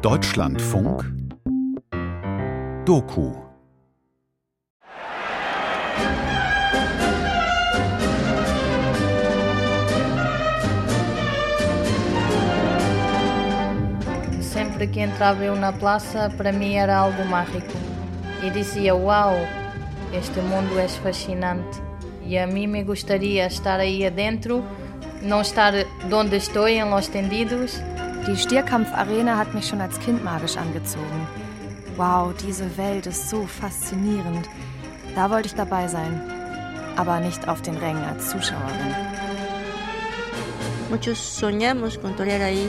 Deutschlandfunk Doku Sempre que entrava eu na praça, para mim era algo mágico. E dizia: Uau, este mundo é fascinante. E a mim me gostaria estar aí adentro, não estar onde estou, em Los Tendidos. Die Stierkampfarena hat mich schon als Kind magisch angezogen. Wow, diese Welt ist so faszinierend. Da wollte ich dabei sein. Aber nicht auf den Rängen als Zuschauerin. Muchos soñamos con torear ahí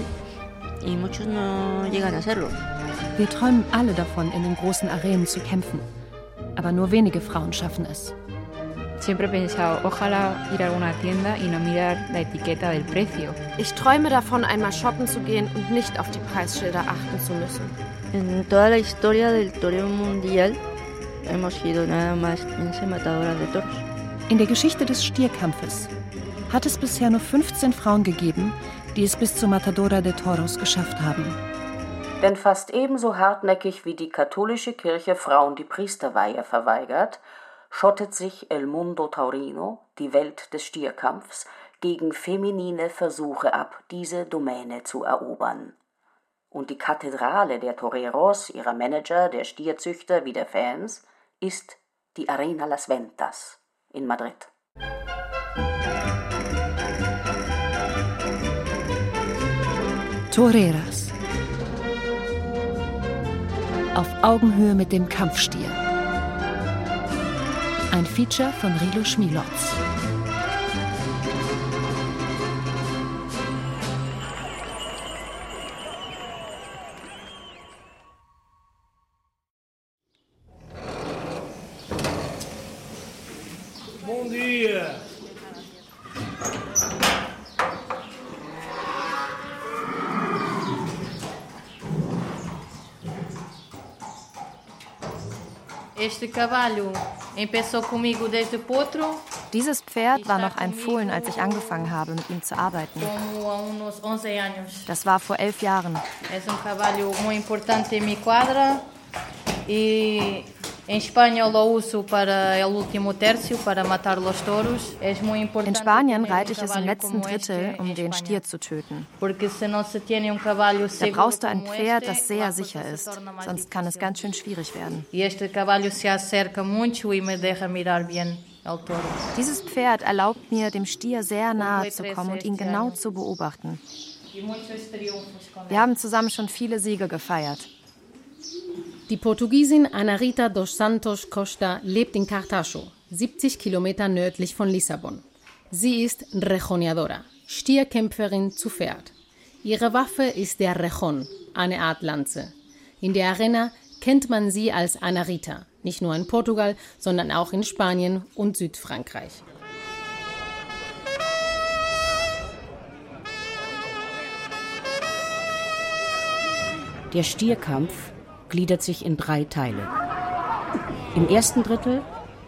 y muchos no llegan a hacerlo. Wir träumen alle davon, in den großen Arenen zu kämpfen. Aber nur wenige Frauen schaffen es. Siempre he pensado, ojalá ir a alguna tienda y no mirar la etiqueta del precio. Ich träume davon, einmal shoppen zu gehen und nicht auf die Preisschilder achten zu müssen. En toda la historia del toreo mundial hemos sido nada más 15 matadoras de toros. In der Geschichte des Stierkampfes hat es bisher nur 15 Frauen gegeben, die es bis zur Matadora de Toros geschafft haben. Denn fast ebenso hartnäckig wie die katholische Kirche Frauen die Priesterweihe verweigert, schottet sich El Mundo Taurino, die Welt des Stierkampfs, gegen feminine Versuche ab, diese Domäne zu erobern. Und die Kathedrale der Toreros, ihrer Manager, der Stierzüchter wie der Fans, ist die Arena Las Ventas in Madrid. Toreras. Auf Augenhöhe mit dem Kampfstier. Ein Feature von Rilo Schmilotz. Bom dia. Este cavalo Dieses Pferd war noch ein Fohlen, als ich angefangen habe, mit ihm zu arbeiten. como há uns 11 anos. Das war vor elf Jahren. É um cavalo muito importante em minha quadra e In Spanien reite ich es im letzten Drittel, um den. Stier zu töten. Da brauchst du ein Pferd, das sehr sicher ist, sonst kann es ganz schön schwierig werden. E e. Dieses Pferd erlaubt mir, dem Stier sehr nahe zu kommen und ihn genau zu beobachten. E Wir haben zusammen schon viele Siege gefeiert. Die Portugiesin Ana Rita dos Santos Costa lebt in Cartacho, 70 Kilometer nördlich von Lissabon. Sie ist Rejoneadora, Stierkämpferin zu Pferd. Ihre Waffe ist der Rejon, eine Art Lanze. In der Arena kennt man sie als Ana Rita, nicht nur in Portugal, sondern auch in Spanien und Südfrankreich. Der Stierkampf gliedert sich in drei Teile. Im ersten Drittel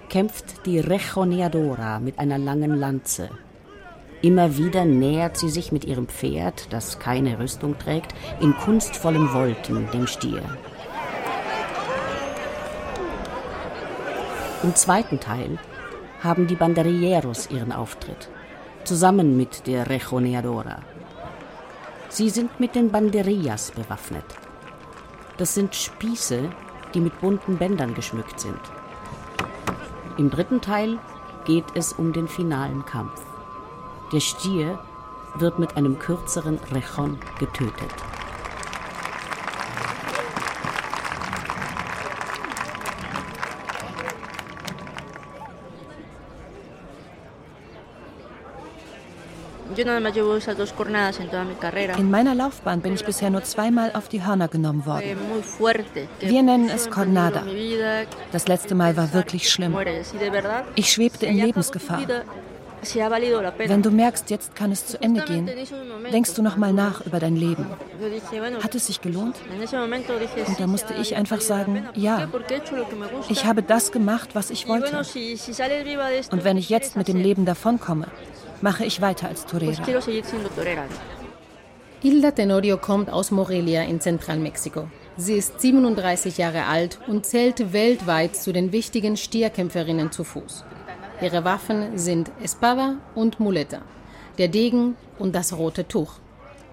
kämpft die Rejoneadora mit einer langen Lanze. Immer wieder nähert sie sich mit ihrem Pferd, das keine Rüstung trägt, in kunstvollen Wolken dem Stier. Im zweiten Teil haben die Banderilleros ihren Auftritt, zusammen mit der Rejoneadora. Sie sind mit den Banderillas bewaffnet. Das sind Spieße, die mit bunten Bändern geschmückt sind. Im dritten Teil geht es um den finalen Kampf. Der Stier wird mit einem kürzeren Rejon getötet. In meiner Laufbahn bin ich bisher nur zweimal auf die Hörner genommen worden. Wir nennen es Cornada. Das letzte Mal war wirklich schlimm. Ich schwebte in Lebensgefahr. Wenn du merkst, jetzt kann es zu Ende gehen, denkst du nochmal nach über dein Leben. Hat es sich gelohnt? Und da musste ich einfach sagen, pena. ¿Por ja. Ich habe das gemacht, was ich wollte. Und wenn ich ¿qué jetzt mit dem? Leben davonkomme, mache ich weiter als torera. Hilda Tenorio kommt aus Morelia in Zentralmexiko. Sie ist 37 Jahre alt und zählt weltweit zu den wichtigen Stierkämpferinnen zu Fuß. Ihre Waffen sind Espada und Muleta, der Degen und das rote Tuch.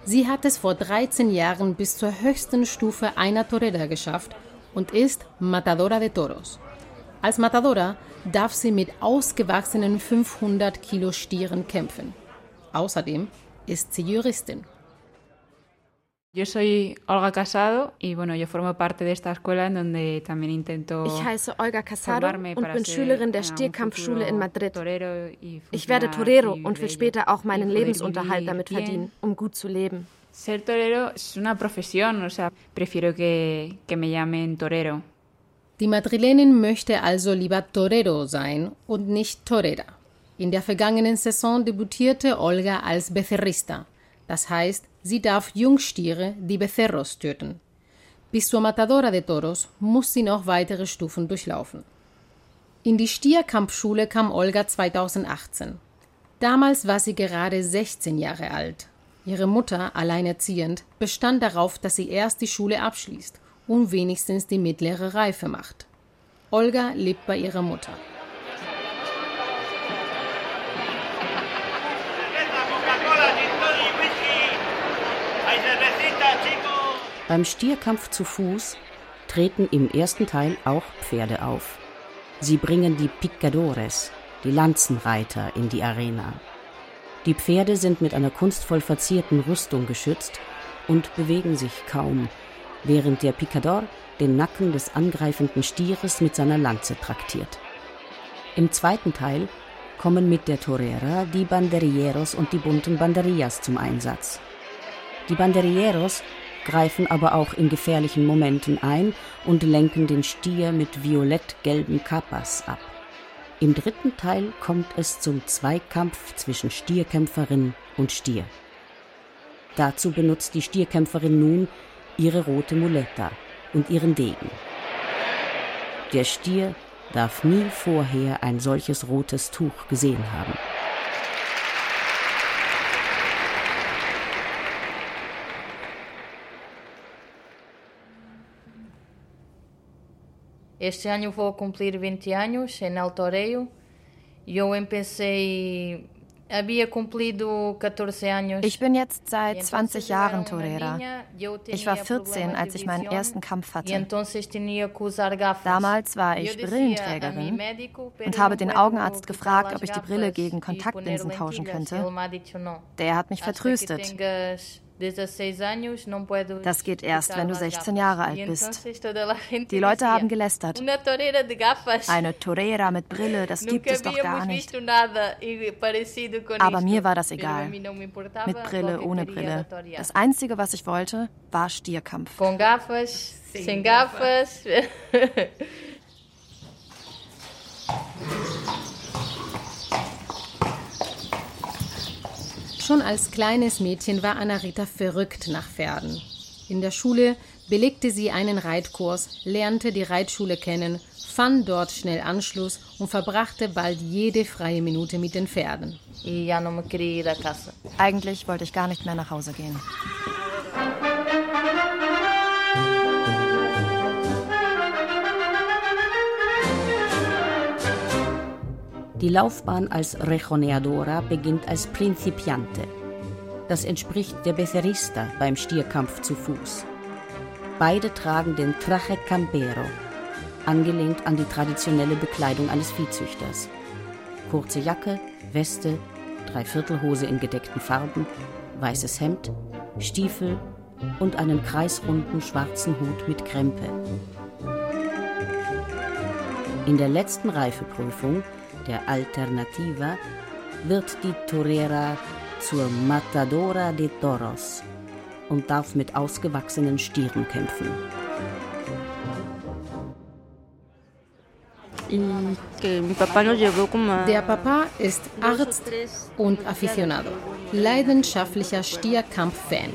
Sie hat es vor 13 Jahren bis zur höchsten Stufe einer Torera geschafft und ist Matadora de Toros. Als Matadora darf sie mit ausgewachsenen 500 Kilo Stieren kämpfen. Außerdem ist sie Juristin. Yo soy Olga Casado y bueno, yo formo parte de esta escuela en donde también intento Ich heiße Olga Casado und bin Schülerin der Stierkampfschule in Madrid. Ich werde Torero und will später auch meinen Lebensunterhalt damit verdienen, um gut zu leben. Ser torero es una profesión, o sea, prefiero que, que me llamen torero. Die Madrilenin möchte also lieber Torero sein und nicht Torera. In der vergangenen Saison debütierte Olga als Becerrista. Das heißt, sie darf Jungstiere, die Becerros, töten. Bis zur Matadora de Toros muss sie noch weitere Stufen durchlaufen. In die Stierkampfschule kam Olga 2018. Damals war sie gerade 16 Jahre alt. Ihre Mutter, alleinerziehend, bestand darauf, dass sie erst die Schule abschließt und wenigstens die mittlere Reife macht. Olga lebt bei ihrer Mutter. Beim Stierkampf zu Fuß treten im ersten Teil auch Pferde auf. Sie bringen die Picadores, die Lanzenreiter, in die Arena. Die Pferde sind mit einer kunstvoll verzierten Rüstung geschützt und bewegen sich kaum, während der Picador den Nacken des angreifenden Stieres mit seiner Lanze traktiert. Im zweiten Teil kommen mit der Torera die Banderilleros und die bunten Banderillas zum Einsatz. Die Banderilleros greifen aber auch in gefährlichen Momenten ein und lenken den Stier mit violett-gelben Kapas ab. Im dritten Teil kommt es zum Zweikampf zwischen Stierkämpferin und Stier. Dazu benutzt die Stierkämpferin nun ihre rote Muletta und ihren Degen. Der Stier darf nie vorher ein solches rotes Tuch gesehen haben. Este ano vou cumprir 20 anos em El Toreo. Eu empecei Ich bin jetzt seit 20 Jahren Torera. Ich war 14, als ich meinen ersten Kampf hatte. Damals war ich Brillenträgerin und habe den Augenarzt gefragt, ob ich die Brille gegen Kontaktlinsen tauschen könnte. Der hat mich vertröstet. Das geht erst, wenn du 16 Jahre alt bist. Die Leute haben gelästert. Eine Torera mit Brille, das gibt es doch gar nicht. Aber mir war das egal. Mit Brille, ohne Brille. Das Einzige, was ich wollte, war Stierkampf. Sin gafas. Schon als kleines Mädchen war Anna-Rita verrückt nach Pferden. In der Schule belegte sie einen Reitkurs, lernte die Reitschule kennen, fand dort schnell Anschluss und verbrachte bald jede freie Minute mit den Pferden. Eigentlich wollte ich gar nicht mehr nach Hause gehen. Die Laufbahn als Rejoneadora beginnt als Principiante. Das entspricht der Becerrista beim Stierkampf zu Fuß. Beide tragen den Traje Campero, angelehnt an die traditionelle Bekleidung eines Viehzüchters. Kurze Jacke, Weste, Dreiviertelhose in gedeckten Farben, weißes Hemd, Stiefel und einen kreisrunden schwarzen Hut mit Krempe. In der letzten Reifeprüfung der Alternativa, wird die Torera zur Matadora de Toros und darf mit ausgewachsenen Stieren kämpfen. Der Papa ist Arzt und Aficionado, leidenschaftlicher Stierkampf-Fan.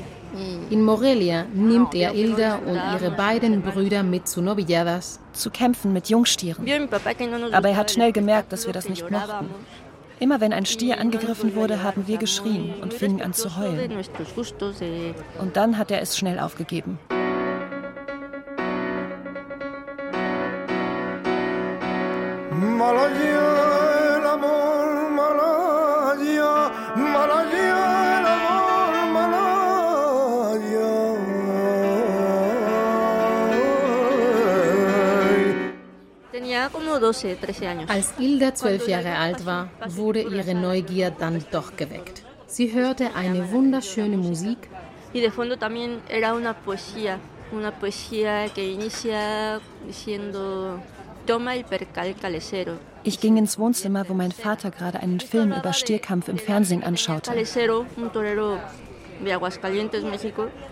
In Morelia nimmt er Hilda und ihre beiden Brüder mit zu Novilladas. Zu kämpfen mit Jungstieren. Aber er hat schnell gemerkt, dass wir das nicht mochten. Immer wenn ein Stier angegriffen wurde, haben wir geschrien und fingen an zu heulen. Und dann hat er es schnell aufgegeben. Als Ilda zwölf Jahre alt war, wurde ihre Neugier dann doch geweckt. Sie hörte eine wunderschöne Musik. Y de fondo también era una poesía, una poesía que inicia diciendo Toma el percal calesero. Ich ging ins Wohnzimmer, wo mein Vater gerade einen Film über Stierkampf im Fernsehen anschaute.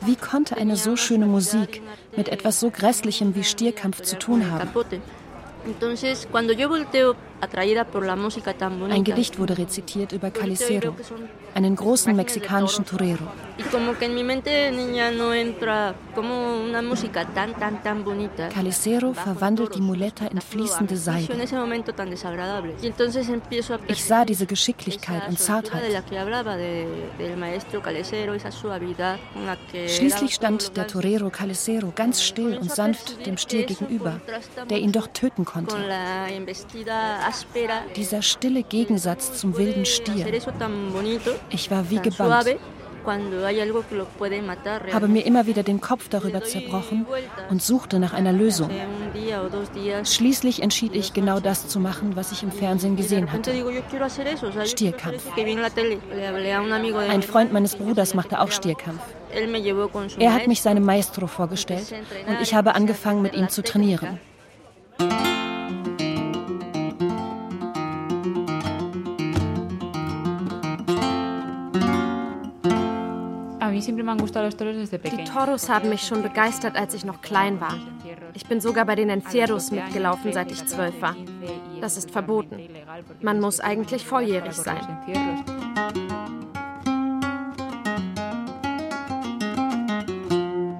Wie konnte eine so schöne Musik mit etwas so Grässlichem wie Stierkampf zu tun haben? Entonces, cuando yo volteo Ein Gedicht wurde rezitiert über Calicero, einen großen mexikanischen Torero. Calicero verwandelt die Muleta in fließende Seide. Ich sah diese Geschicklichkeit und Zartheit. Schließlich stand der Torero Calicero ganz still und sanft dem Stier gegenüber, der ihn doch töten konnte. Dieser stille Gegensatz zum wilden Stier. Ich war wie gebannt habe mir immer wieder den Kopf darüber zerbrochen und suchte nach einer Lösung. Schließlich entschied ich, genau das zu machen, was ich im Fernsehen gesehen hatte. Stierkampf. Ein Freund meines Bruders machte auch Stierkampf. Er hat mich seinem Maestro vorgestellt und ich habe angefangen, mit ihm zu trainieren. Die Toros haben mich schon begeistert, als ich noch klein war. Ich bin sogar bei den Encierros mitgelaufen, seit ich zwölf war. Das ist verboten. Man muss eigentlich volljährig sein.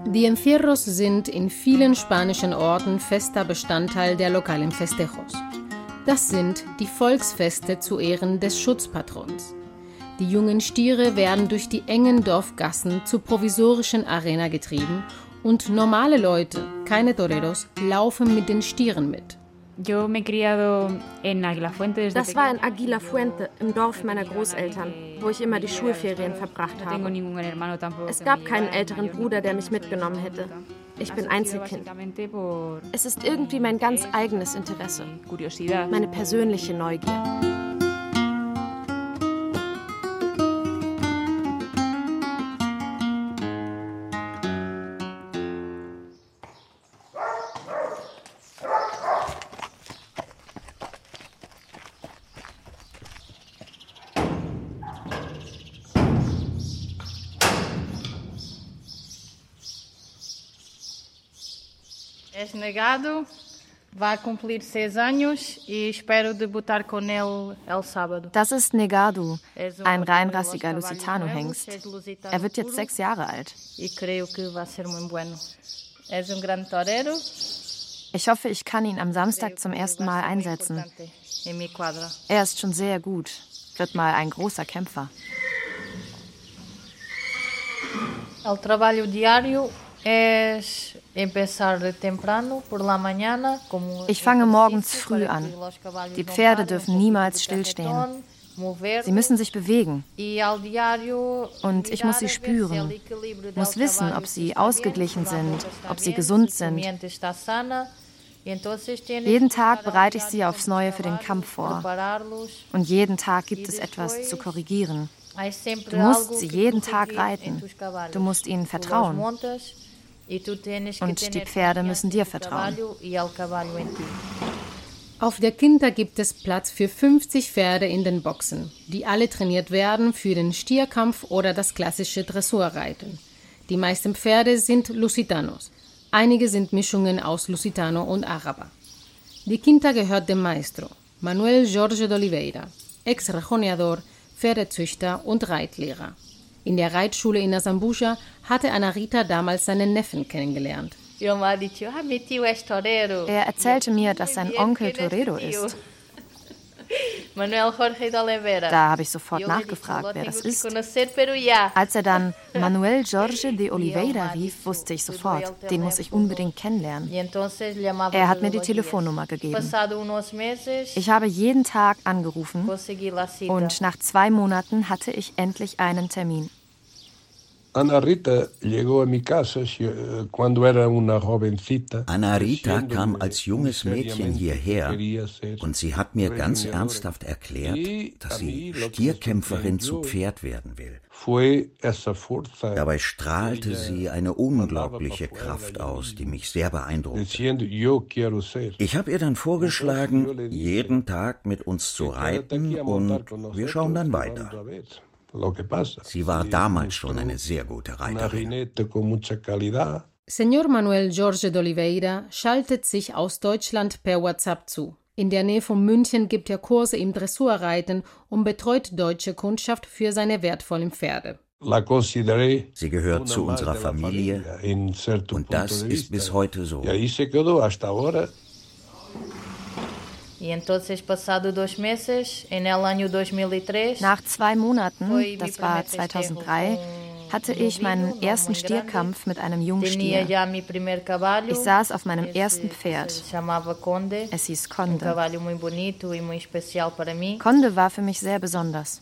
Die Encierros sind in vielen spanischen Orten fester Bestandteil der lokalen Festejos. Das sind die Volksfeste zu Ehren des Schutzpatrons. Die jungen Stiere werden durch die engen Dorfgassen zur provisorischen Arena getrieben und normale Leute, keine Toreros, laufen mit den Stieren mit. Das war in Aguila Fuente, im Dorf meiner Großeltern, wo ich immer die Schulferien verbracht habe. Es gab keinen älteren Bruder, der mich mitgenommen hätte. Ich bin Einzelkind. Es ist irgendwie mein ganz eigenes Interesse, meine persönliche Neugier. És negado, vai cumprir seis anos e espero debutar com ele el sábado. Das ist Negado, ein reinrassiger Lusitano-Hengst. Er wird jetzt sechs Jahre alt. E. Ich hoffe, ich kann ihn am Samstag zum ersten Mal einsetzen. Er ist schon sehr gut, wird mal ein großer Kämpfer. El trabalho diário ich fange morgens früh an. Die Pferde dürfen niemals stillstehen. Sie müssen sich bewegen. Und ich muss sie spüren, muss wissen, ob sie ausgeglichen sind, ob sie gesund sind. Jeden Tag bereite ich sie aufs Neue für den Kampf vor. Und jeden Tag gibt es etwas zu korrigieren. Du musst sie jeden Tag reiten. Du musst ihnen vertrauen. Und die Pferde müssen dir vertrauen. Auf der Quinta gibt es Platz für 50 Pferde in den Boxen, die alle trainiert werden für den Stierkampf oder das klassische Dressurreiten. Die meisten Pferde sind Lusitanos. Einige sind Mischungen aus Lusitano und Araber. Die Quinta gehört dem Maestro, Manuel Jorge de Oliveira, Ex-Rejoneador, Pferdezüchter und Reitlehrer. In der Reitschule in Azambuja hatte Anarita damals seinen Neffen kennengelernt. Er erzählte mir, dass sein Onkel Torero ist. Da habe ich sofort nachgefragt, wer das ist. Als er dann Manuel Jorge de Oliveira rief, wusste ich sofort, den muss ich unbedingt kennenlernen. Er hat mir die Telefonnummer gegeben. Ich habe jeden Tag angerufen und nach zwei Monaten hatte ich endlich einen Termin. Ana Rita kam als junges Mädchen hierher und sie hat mir ganz ernsthaft erklärt, dass sie Stierkämpferin zu Pferd werden will. Dabei strahlte sie eine unglaubliche Kraft aus, die mich sehr beeindruckte. Ich habe ihr dann vorgeschlagen, jeden Tag mit uns zu reiten und wir schauen dann weiter. Sie war damals schon eine sehr gute Reiterin. Señor Manuel Jorge de Oliveira schaltet sich aus Deutschland per WhatsApp zu. In der Nähe von München gibt er Kurse im Dressurreiten und betreut deutsche Kundschaft für seine wertvollen Pferde. Sie gehört zu unserer Familie und das ist bis heute so. E Nach zwei Monaten, das war 2003, hatte ich meinen ersten Stierkampf mit einem Jungstier. Ich saß auf meinem ersten Pferd. Es hieß Conde. Conde war für mich sehr besonders.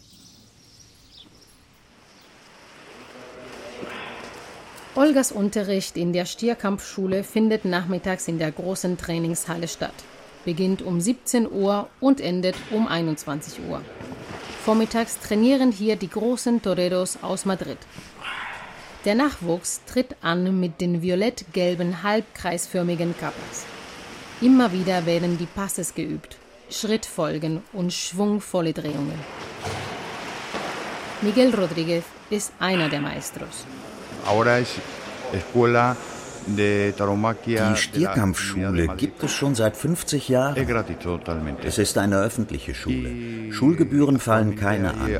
Olgas Unterricht in der Stierkampfschule findet nachmittags in der großen Trainingshalle statt beginnt um 17 Uhr und endet um 21 Uhr. Vormittags trainieren hier die großen Toreros aus Madrid. Der Nachwuchs tritt an mit den violett-gelben halbkreisförmigen Kappas. Immer wieder werden die Passes geübt, Schrittfolgen und schwungvolle Drehungen. Miguel Rodríguez ist einer der Maestros. Ahora es escuela die Stierkampfschule gibt es schon seit 50 Jahren. Es ist eine öffentliche Schule. Schulgebühren fallen keine an.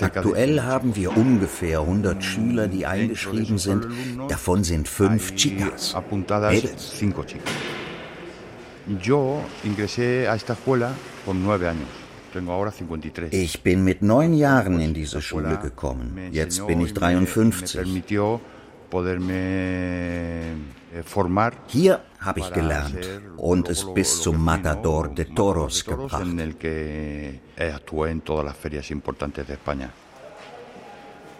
Aktuell haben wir ungefähr 100 Schüler, die eingeschrieben sind. Davon sind fünf Chicas. Mädels. Ich bin mit neun Jahren in diese Schule gekommen. Jetzt bin ich 53. Eh, Hier habe ich gelernt und es bis zum Matador de Toros gebracht.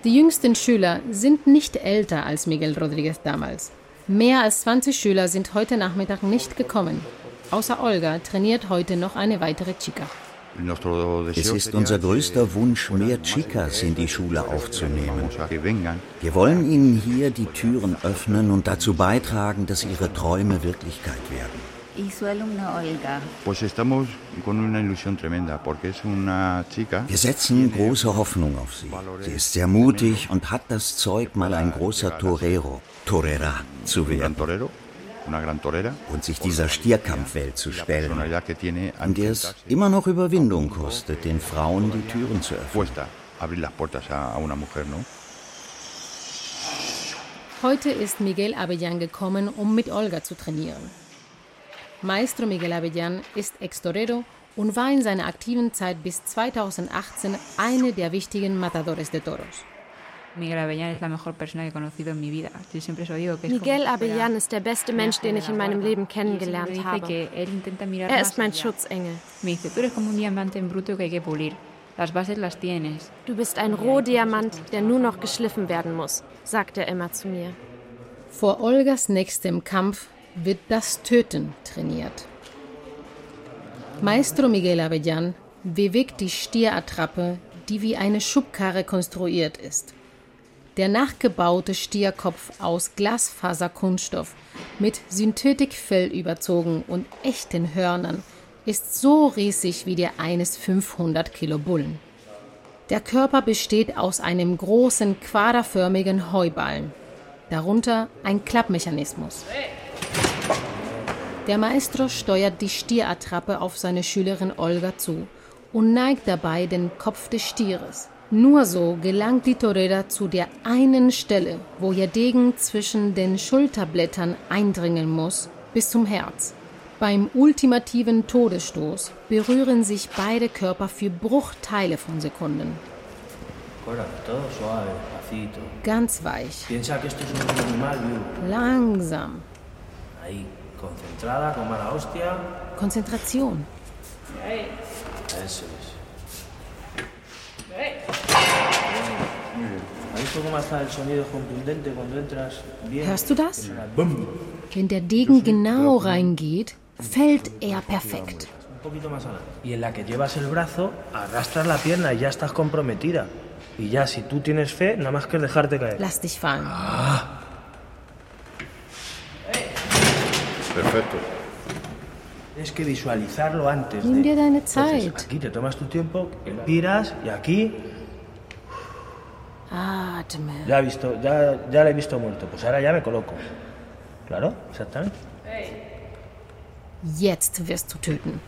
Die jüngsten Schüler sind nicht älter als Miguel Rodriguez damals. Mehr als 20 Schüler sind heute Nachmittag nicht gekommen. Außer Olga trainiert heute noch eine weitere Chica. Es ist unser größter Wunsch, mehr Chicas in die Schule aufzunehmen. Wir wollen ihnen hier die Türen öffnen und dazu beitragen, dass ihre Träume Wirklichkeit werden. Wir setzen große Hoffnung auf sie. Sie ist sehr mutig und hat das Zeug, mal ein großer Torero, Torera zu werden und sich dieser Stierkampfwelt zu stellen, an der es immer noch Überwindung kostet, den Frauen die Türen zu öffnen. Heute ist Miguel Abellan gekommen, um mit Olga zu trainieren. Maestro Miguel Abellan ist Ex-Torero und war in seiner aktiven Zeit bis 2018 eine der wichtigen Matadores de Toros. Miguel Avellán es la mejor persona que he conocido en mi vida. Yo siempre eso digo, que es Miguel Avellán ist der beste Mensch, den ich in meinem Leben kennengelernt habe. Er ist mein Schutzengel. Me dice, tú eres como un diamante en bruto que hay que pulir. Las bases las tienes. Du bist ein Rohdiamant, der nur noch geschliffen werden muss, sagt er immer zu mir. Vor Olgas nächstem Kampf wird das Töten trainiert. Maestro Miguel Avellán bewegt die Stierattrappe, die wie eine Schubkarre konstruiert ist. Der nachgebaute Stierkopf aus Glasfaserkunststoff mit Synthetikfell überzogen und echten Hörnern ist so riesig wie der eines 500 Kilo Bullen. Der Körper besteht aus einem großen quaderförmigen Heuballen, darunter ein Klappmechanismus. Der Maestro steuert die Stierattrappe auf seine Schülerin Olga zu und neigt dabei den Kopf des Stieres. Nur so gelangt die Torera zu der einen Stelle, wo ihr Degen zwischen den Schulterblättern eindringen muss, bis zum Herz. Beim ultimativen Todesstoß berühren sich beide Körper für Bruchteile von Sekunden. Ganz weich. Langsam. Konzentration. Hörst du das? Wenn der Degen genau reingeht, fällt er perfekt. Y en la que llevas el brazo, arrastras la pierna y ya estás comprometida. Y ya, si tú tienes fe, nada más que dejarte caer. Lass dich fallen. Ah. Perfecto. Tienes que visualizarlo antes. Nimm dir deine Entonces, aquí te tomas tu tiempo, tiras y aquí Atme. ya he visto, ya, ya le he visto muerto. Pues ahora ya me coloco. Claro, exactamente. Jetzt wirst du töten.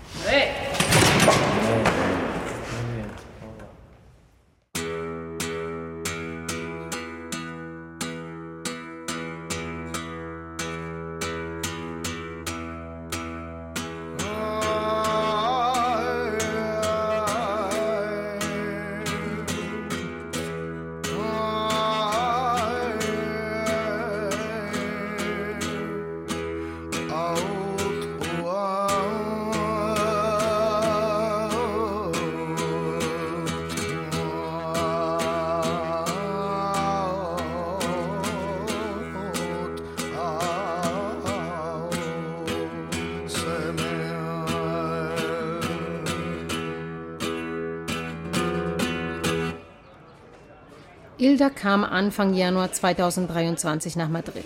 Ilda kam Anfang Januar 2023 nach Madrid.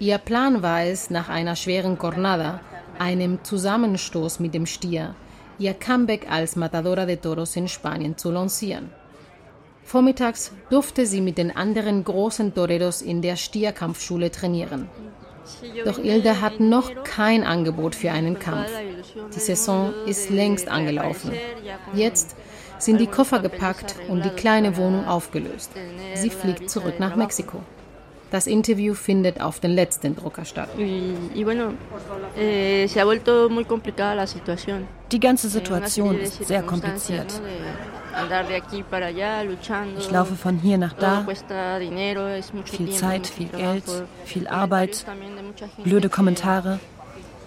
Ihr Plan war es, nach einer schweren Jornada, einem Zusammenstoß mit dem Stier, ihr Comeback als Matadora de Toros in Spanien zu lancieren. Vormittags durfte sie mit den anderen großen Toreros in der Stierkampfschule trainieren. Doch Ilda hat noch kein Angebot für einen Kampf. Die Saison ist längst angelaufen. Jetzt sind die Koffer gepackt und die kleine Wohnung aufgelöst. Sie fliegt zurück nach Mexiko. Das Interview findet auf den letzten Drucker statt. Eh, Die ganze Situation ist sehr kompliziert. Ich laufe von hier nach da. Viel Zeit, viel Geld, viel Arbeit, blöde Kommentare.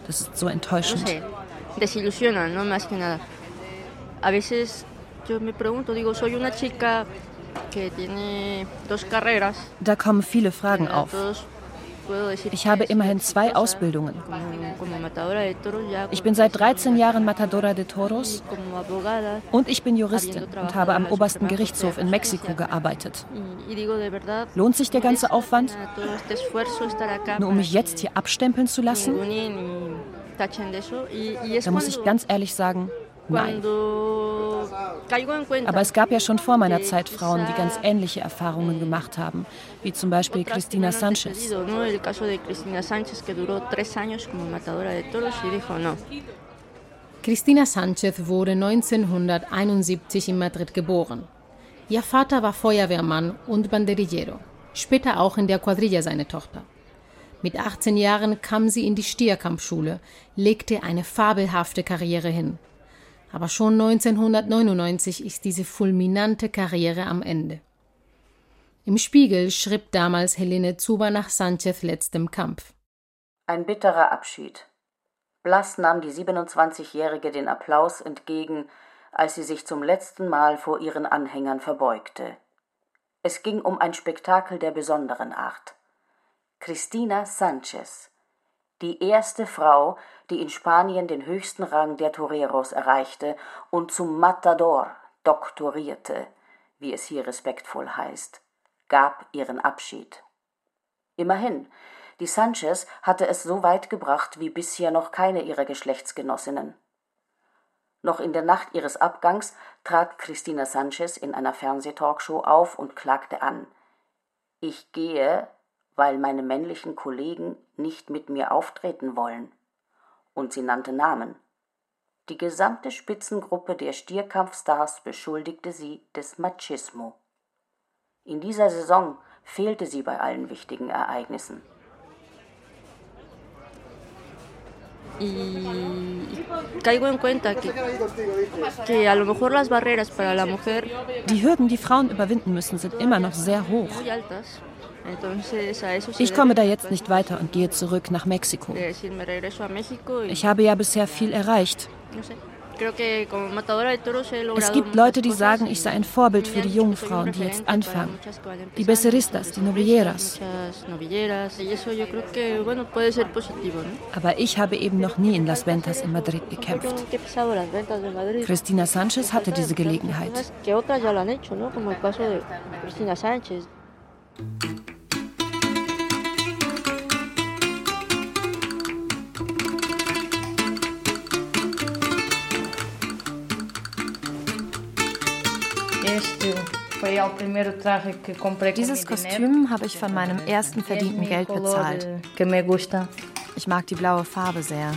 Das ist so enttäuschend. Yo me pregunto, digo, soy una chica que tiene dos carreras. Da kommen viele Fragen auf. Ich habe immerhin zwei Ausbildungen. Ich bin seit 13 Jahren Matadora de Toros und ich bin Juristin und habe am obersten Gerichtshof in Mexiko gearbeitet. Lohnt sich der ganze Aufwand, nur um mich jetzt hier abstempeln zu lassen? Da muss ich ganz ehrlich sagen, nein. Aber es gab ja schon vor meiner Zeit Frauen, die ganz ähnliche Erfahrungen gemacht haben, wie zum Beispiel Cristina Sanchez. Cristina Sanchez wurde 1971 in Madrid geboren. Ihr Vater war Feuerwehrmann und Banderillero, später auch in der Quadrilla seine Tochter. Mit 18 Jahren kam sie in die Stierkampfschule, legte eine fabelhafte Karriere hin. Aber schon 1999 ist diese fulminante Karriere am Ende. Im Spiegel schrieb damals Helene Zuber nach Sanchez letztem Kampf. Ein bitterer Abschied. Blass nahm die 27-Jährige den Applaus entgegen, als sie sich zum letzten Mal vor ihren Anhängern verbeugte. Es ging um ein Spektakel der besonderen Art. Cristina Sanchez, die erste Frau, die in Spanien den höchsten Rang der Toreros erreichte und zum Matador doktorierte, wie es hier respektvoll heißt, gab ihren Abschied. Immerhin, die Sanchez hatte es so weit gebracht wie bisher noch keine ihrer Geschlechtsgenossinnen. Noch in der Nacht ihres Abgangs trat Christina Sanchez in einer Fernsehtalkshow auf und klagte an. Ich gehe, weil meine männlichen Kollegen nicht mit mir auftreten wollen. Und sie nannte Namen. Die gesamte Spitzengruppe der Stierkampfstars beschuldigte sie des Machismo. In dieser Saison fehlte sie bei allen wichtigen Ereignissen. Die Hürden, die Frauen überwinden müssen, sind immer noch sehr hoch. Ich komme da jetzt nicht weiter und gehe zurück nach Mexiko. Ich habe ja bisher viel erreicht. Es gibt Leute, die sagen, ich sei ein Vorbild für die jungen Frauen, die jetzt anfangen. Die Beceristas, die Novilleras. Aber ich habe eben noch nie in Las Ventas in Madrid gekämpft. Cristina Sanchez hatte diese Gelegenheit. Dieses Kostüm habe ich von meinem ersten verdienten Geld bezahlt. Ich mag die blaue Farbe sehr.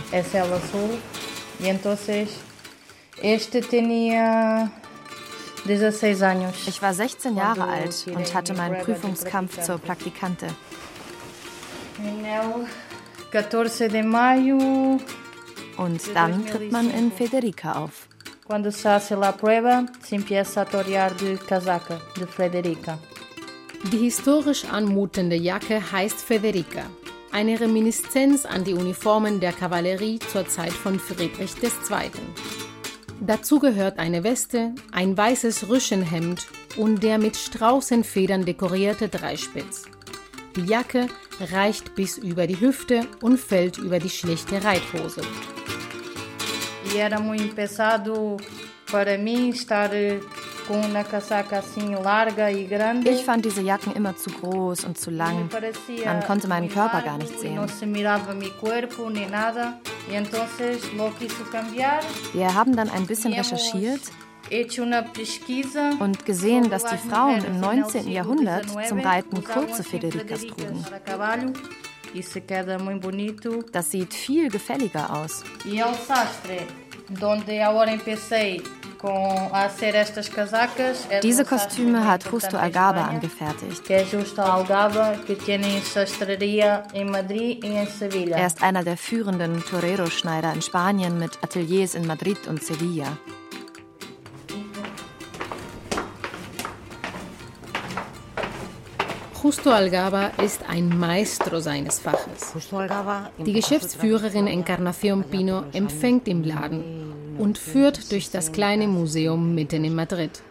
Ich war 16 Jahre alt und hatte meinen Prüfungskampf zur Praktikante. Und dann tritt man in Federica auf. Quando se hace la prueba, se empieza a torear de casaca, de Frederica. Die historisch anmutende Jacke heißt Federica, eine Reminiszenz an die Uniformen der Kavallerie zur Zeit von Friedrich II. Dazu gehört eine Weste, ein weißes Rüschenhemd und der mit Straußenfedern dekorierte Dreispitz. Die Jacke reicht bis über die Hüfte und fällt über die schlichte Reithose. E era muito pesado para mim estar com uma casaca assim larga e grande. Ich fand diese Jacken immer zu groß und zu lang. Man konnte meinen Körper gar nicht sehen. Wir haben dann ein bisschen recherchiert und gesehen, dass die Frauen im 19. Jahrhundert zum Reiten kurze Federicas trugen. Das sieht viel gefälliger aus. E diese Kostüme hat Justo Algaba angefertigt. Er ist einer der führenden Torero-Schneider in Spanien mit Ateliers in Madrid und Sevilla. Justo Algaba ist ein Maestro seines Faches. Die Geschäftsführerin Encarnación Pino empfängt im Laden und führt durch das kleine Museum mitten in Madrid.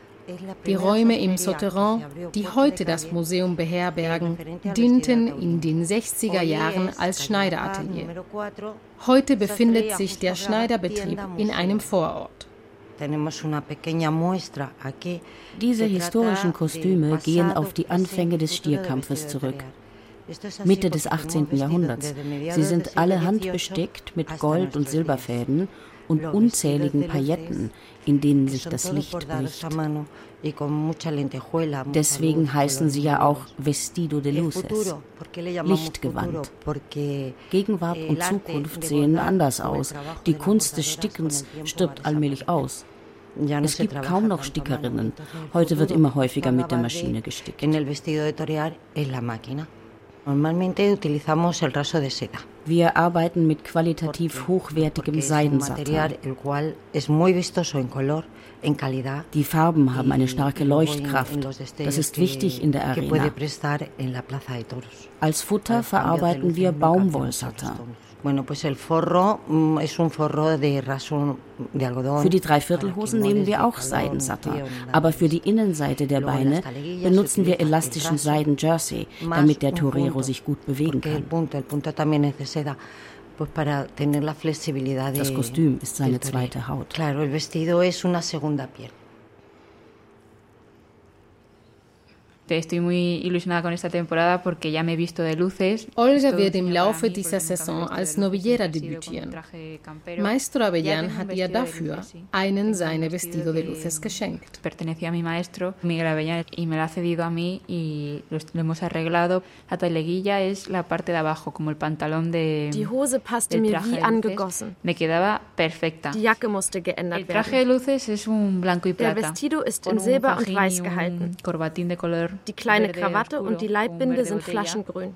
Die Räume im Souterrain, die heute das Museum beherbergen, dienten in den 60er Jahren als Schneideratelier. Heute befindet sich der Schneiderbetrieb in einem Vorort. Diese historischen Kostüme gehen auf die Anfänge des Stierkampfes zurück. Mitte des 18. Jahrhunderts. Sie sind alle handbestickt mit Gold- und Silberfäden und unzähligen Pailletten, in denen sich das Licht bricht. Deswegen heißen sie ja auch Vestido de Luces, Lichtgewand. Gegenwart und Zukunft sehen anders aus. Die Kunst des Stickens stirbt allmählich aus. Es gibt kaum noch Stickerinnen. Heute wird immer häufiger mit der Maschine gestickt. Wir arbeiten mit qualitativ hochwertigem Seidensatin. Die Farben haben eine starke Leuchtkraft. Das ist wichtig in der Arena. Als Futter verarbeiten wir Baumwollsatin. Mm, für die Dreiviertelhosen nehmen wir auch Seidensatter, aber für die Innenseite der Beine benutzen wir elastischen Seidenjersey, damit der Torero sich gut bewegen kann. Das Kostüm ist seine zweite Haut. Estoy muy ilusionada con esta temporada porque ya me he visto de luces. Olga wird im Laufe dieser Saison als Novillera debütieren. Maestro Avellán hat ihr dafür einen seiner Vestido de Luces geschenkt. Pertenecía a mi maestro Miguel Avellán y me lo ha cedido a mí y lo, hemos arreglado. La taleguilla es la parte de abajo, como el pantalón de Die Hose passte mir wie angegossen. Me quedaba perfecta. Die Jacke musste geändert el traje de luces es un blanco y plata. Der Vestido ist in Silber und Weiß gehalten. Corbatín de color die kleine Krawatte und die Leibbinde sind flaschengrün.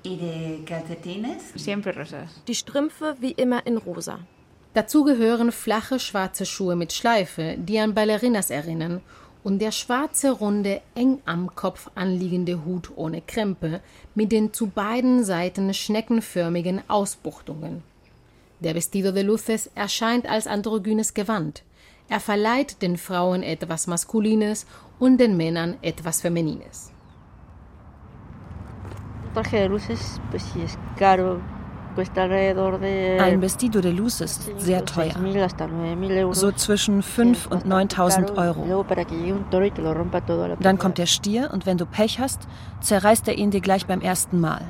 Die Strümpfe wie immer in rosa. Dazu gehören flache schwarze Schuhe mit Schleife, die an Ballerinas erinnern, und der schwarze, runde, eng am Kopf anliegende Hut ohne Krempe mit den zu beiden Seiten schneckenförmigen Ausbuchtungen. Der Vestido de Luces erscheint als androgynes Gewand. Er verleiht den Frauen etwas Maskulines und den Männern etwas Feminines. Traje de luces, pues sí es caro, ein Vestido de Luz ist sehr teuer, so zwischen 5 und 9000 Euro. Dann kommt der Stier und wenn du Pech hast, zerreißt er ihn dir gleich beim ersten Mal.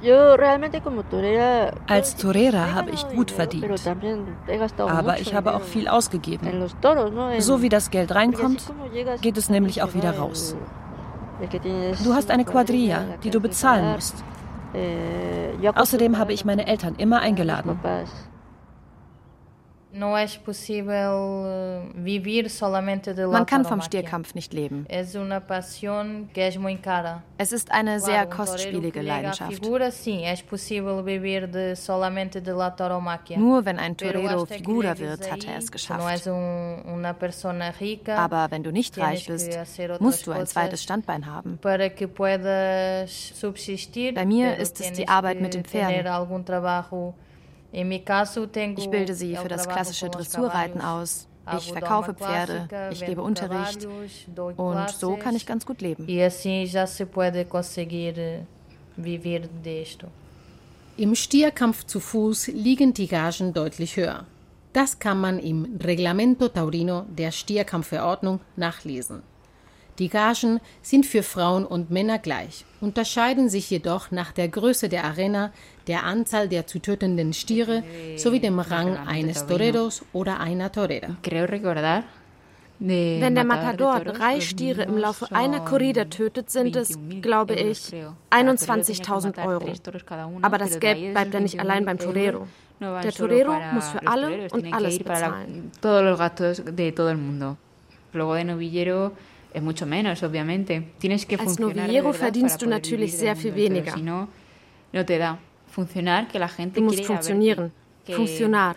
Als Torera habe ich gut verdient, aber ich habe auch viel ausgegeben. So wie das Geld reinkommt, geht es nämlich auch wieder raus. Du hast eine Quadrilla, die du bezahlen musst. Äh, Außerdem habe ich meine Eltern immer eingeladen. Man kann vom Stierkampf nicht leben. Es ist eine sehr kostspielige Leidenschaft. Nur wenn ein Torero Figura wird, hat er es geschafft. Aber wenn du nicht reich bist, musst du ein zweites Standbein haben. Bei mir ist es die Arbeit mit den Pferden. Ich bilde sie für das klassische Dressurreiten aus. Ich verkaufe Pferde, ich gebe Unterricht und so kann ich ganz gut leben. Im Stierkampf zu Fuß liegen die Gagen deutlich höher. Das kann man im Reglamento Taurino der Stierkampfverordnung nachlesen. Die Gagen sind für Frauen und Männer gleich, unterscheiden sich jedoch nach der Größe der Arena, der Anzahl der zu tötenden Stiere sowie dem Rang eines Toreros oder einer Torera. Wenn der Matador drei Stiere im Laufe einer Corrida tötet, sind es, glaube ich, 21.000 Euro. Aber das Geld bleibt ja nicht allein beim Torero. Der Torero muss für alle und alles bezahlen. Luego de novillero es mucho menos, obviamente. Tienes que Als Novillero verdienst du natürlich sehr viel weniger. du musst funktionieren. Funktional.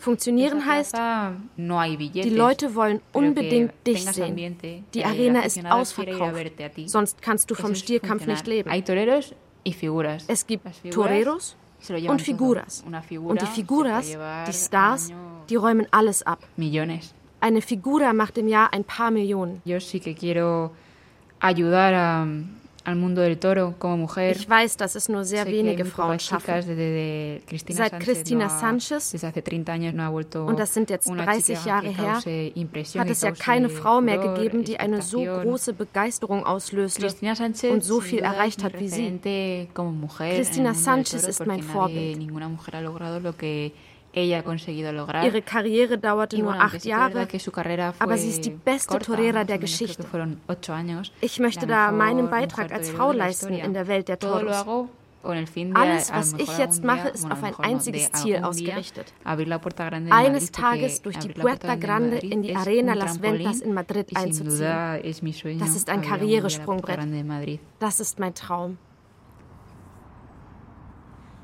Funktionieren heißt, die Leute wollen unbedingt dich sehen. Die Arena ist ausverkauft. Sonst kannst du vom Stierkampf nicht leben. Es gibt Toreros und Figuras. Und die Figuras, die Stars, die räumen alles ab. Eine Figura macht im Jahr ein paar Millionen. Yo sí que quiero ayudar a, al mundo del toro como mujer. Ich weiß, dass es nur sehr wenige Frauen schaffen. Seit Cristina Sanchez, und das sind jetzt 30 Jahre her, hat es ja keine Frau mehr gegeben, die eine so große Begeisterung auslöste und so viel erreicht hat wie sie. Cristina Sanchez ist mein Vorbild. Ihre Karriere dauerte nur acht Jahre, aber sie ist die beste Torera der Geschichte. Ich möchte da meinen Beitrag als Frau leisten in der Welt der Toros. Alles, was ich jetzt mache, ist auf ein einziges Ziel ausgerichtet. Eines Tages durch die Puerta Grande in die Arena Las Ventas in Madrid einzuziehen. Das ist ein Karrieresprungbrett. Das ist mein Traum.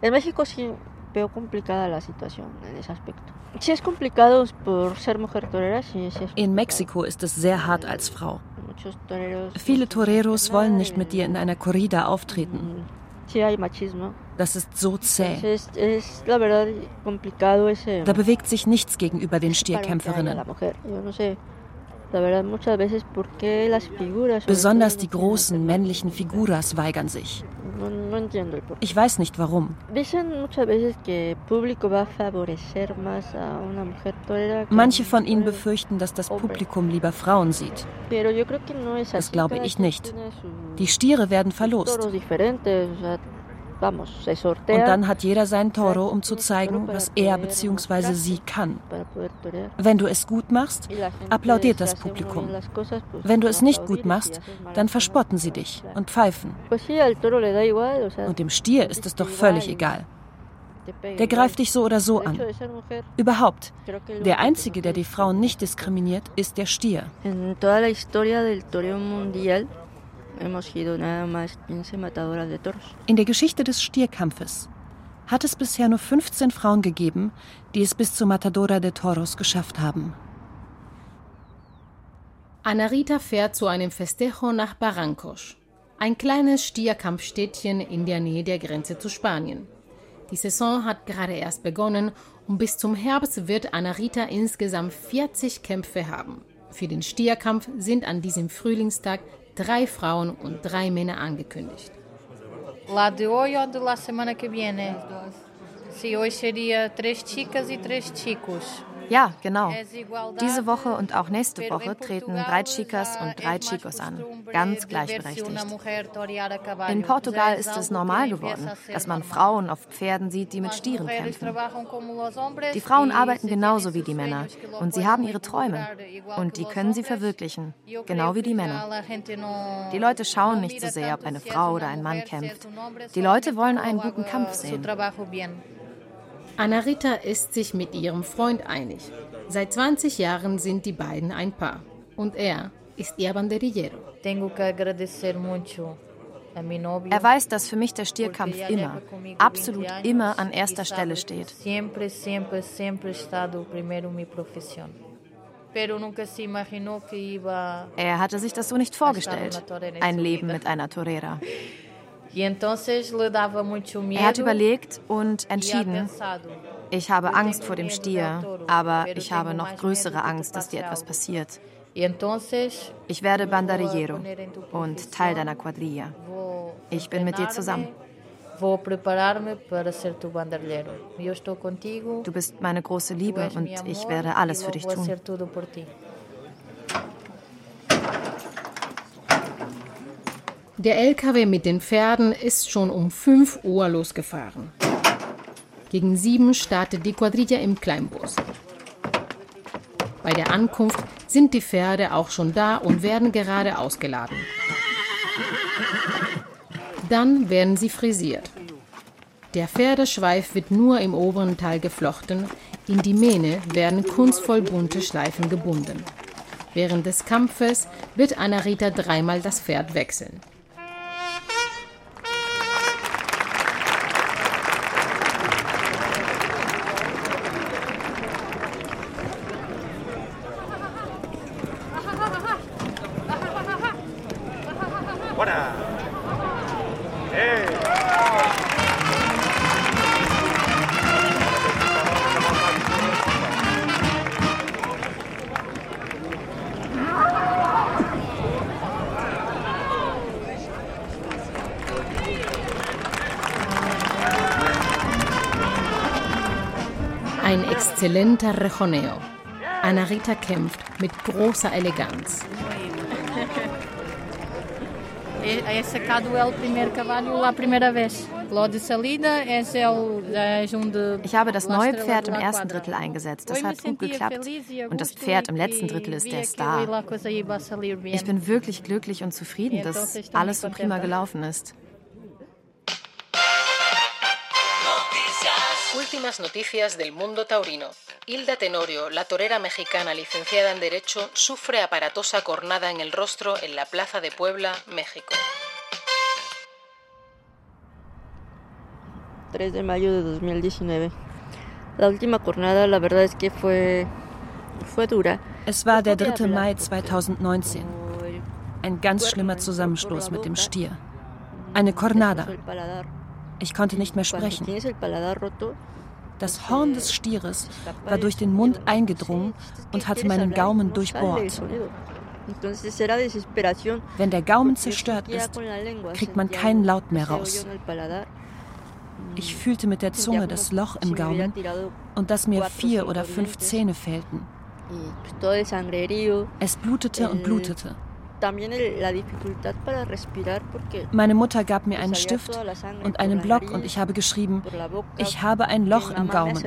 En México sí veo complicada la situación en ese aspecto. Sí es complicado por ser mujer torera, sí, sí In Mexiko ist es sehr hart als Frau. Viele Toreros wollen nicht mit dir in einer Corrida auftreten. Mm, das ist so zäh. Da bewegt sich nichts gegenüber den Stierkämpferinnen. Besonders die großen männlichen Figuras weigern sich. Ich weiß nicht warum. Manche von ihnen befürchten, dass das Publikum lieber Frauen sieht. Das glaube ich nicht. Die Stiere werden verlost. Und dann hat jeder sein Toro, um zu zeigen, was er bzw. sie kann. Wenn du es gut machst, applaudiert das Publikum. Wenn du es nicht gut machst, dann verspotten sie dich und pfeifen. Und dem Stier ist es doch völlig egal. Der greift dich so oder so an. Überhaupt, der Einzige, der die Frauen nicht diskriminiert, ist der Stier. In toda la historia del toreo mundial in der Geschichte des Stierkampfes hat es bisher nur 15 Frauen gegeben, die es bis zur Matadora de Toros geschafft haben. Anarita fährt zu einem Festejo nach Barrancos, ein kleines Stierkampfstädtchen in der Nähe der Grenze zu Spanien. Die Saison hat gerade erst begonnen und bis zum Herbst wird Anarita insgesamt 40 Kämpfe haben. Für den Stierkampf sind an diesem Frühlingstag drei Frauen und drei Männer angekündigt. La de hoy o de la semana que viene? Sí, hoy sería tres chicas y tres chicos. Ja, genau. Diese Woche und auch nächste Woche treten drei Chicas und drei Chicos an, ganz gleichberechtigt. In Portugal ist es normal geworden, dass man Frauen auf Pferden sieht, die mit Stieren kämpfen. Die Frauen arbeiten genauso wie die Männer und sie haben ihre Träume und die können sie verwirklichen, genau wie die Männer. Die Leute schauen nicht so sehr, ob eine Frau oder ein Mann kämpft. Die Leute wollen einen guten Kampf sehen. Anarita ist sich mit ihrem Freund einig. Seit 20 Jahren sind die beiden ein Paar. Und er ist ihr Banderillero. Er weiß, dass für mich der Stierkampf immer, absolut immer an erster Stelle steht. Er hatte sich das so nicht vorgestellt, ein Leben mit einer Torera. Er hat überlegt und entschieden, ich habe Angst vor dem Stier, aber ich habe noch größere Angst, dass dir etwas passiert. Ich werde Banderillero und Teil deiner Quadrilla. Ich bin mit dir zusammen. Du bist meine große Liebe und ich werde alles für dich tun. Der LKW mit den Pferden ist schon um 5 Uhr losgefahren. Gegen 7 startet die Quadrilla im Kleinbus. Bei der Ankunft sind die Pferde auch schon da und werden gerade ausgeladen. Dann werden sie frisiert. Der Pferdeschweif wird nur im oberen Teil geflochten, in die Mähne werden kunstvoll bunte Schleifen gebunden. Während des Kampfes wird Anarita dreimal das Pferd wechseln. Exzellenter Rejoneo. Anarita kämpft mit großer Eleganz. He sacado el primer caballo la primera vez. Ich habe das neue Pferd im ersten Drittel eingesetzt. Das hat gut geklappt. Und das Pferd im letzten Drittel ist der Star. Ich bin wirklich glücklich und zufrieden, dass alles so prima gelaufen ist. Últimas noticias del mundo taurino. Hilda Tenorio, la torera mexicana licenciada en Derecho, sufre aparatosa cornada en el rostro en la Plaza de Puebla, México. 3 de mayo de 2019. La última cornada, la verdad es que fue, fue dura. Es war der 3. Mai 2019. Ein ganz schlimmer Zusammenstoß mit dem Stier. Eine Cornada. Ich konnte nicht mehr sprechen. Das Horn des Stieres war durch den Mund eingedrungen und hatte meinen Gaumen durchbohrt. Wenn der Gaumen zerstört ist, kriegt man keinen Laut mehr raus. Ich fühlte mit der Zunge das Loch im Gaumen und dass mir vier oder fünf Zähne fehlten. Es blutete und blutete. Meine Mutter gab mir einen Stift und einen Block und ich habe geschrieben, ich habe ein Loch im Gaumen.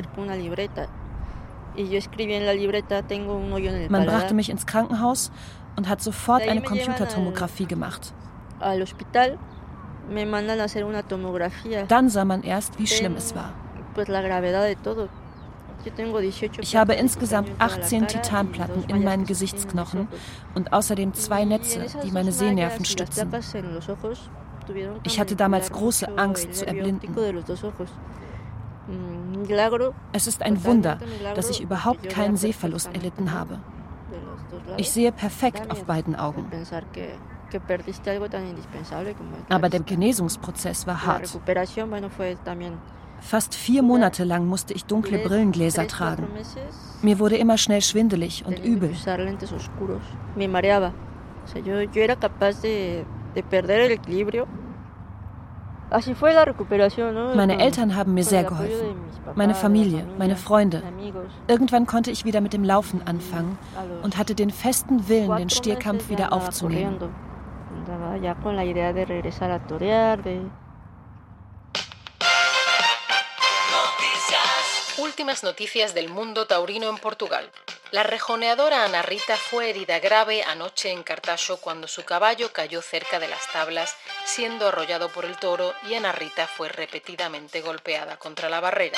Man brachte mich ins Krankenhaus und hat sofort eine Computertomographie gemacht. Dann sah man erst, wie schlimm es war. Ich habe insgesamt 18 Titanplatten in meinen Gesichtsknochen und außerdem zwei Netze, die meine Sehnerven stützen. Ich hatte damals große Angst zu erblinden. Es ist ein Wunder, dass ich überhaupt keinen Sehverlust erlitten habe. Ich sehe perfekt auf beiden Augen. Aber der Genesungsprozess war hart. Fast vier Monate lang musste ich dunkle Brillengläser tragen. Mir wurde immer schnell schwindelig und übel. Meine Eltern haben mir sehr geholfen. Meine Familie, meine Freunde. Irgendwann konnte ich wieder mit dem Laufen anfangen und hatte den festen Willen, den Stierkampf wieder aufzunehmen. Últimas noticias del mundo taurino en Portugal. La rejoneadora Ana Rita fue herida grave anoche en Cartacho cuando su caballo cayó cerca de las tablas, siendo arrollado por el toro y Ana Rita fue repetidamente golpeada contra la barrera.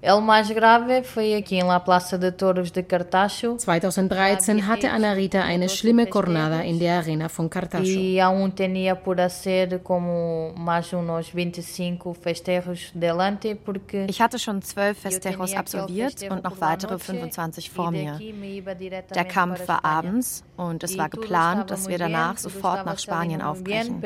El mais grave foi aqui na Plaza de Toros de Cartacho. 2013 hatte Ana Rita eine schlimme Cornada in der Arena von Cartacho. E aún tinha por ser como mais uns 25 festejos delante porque Ich hatte schon zwölf Festejos absolviert und noch weitere 25 vor mir. Der Kampf war abends und es war geplant, dass wir danach sofort nach Spanien aufbrechen.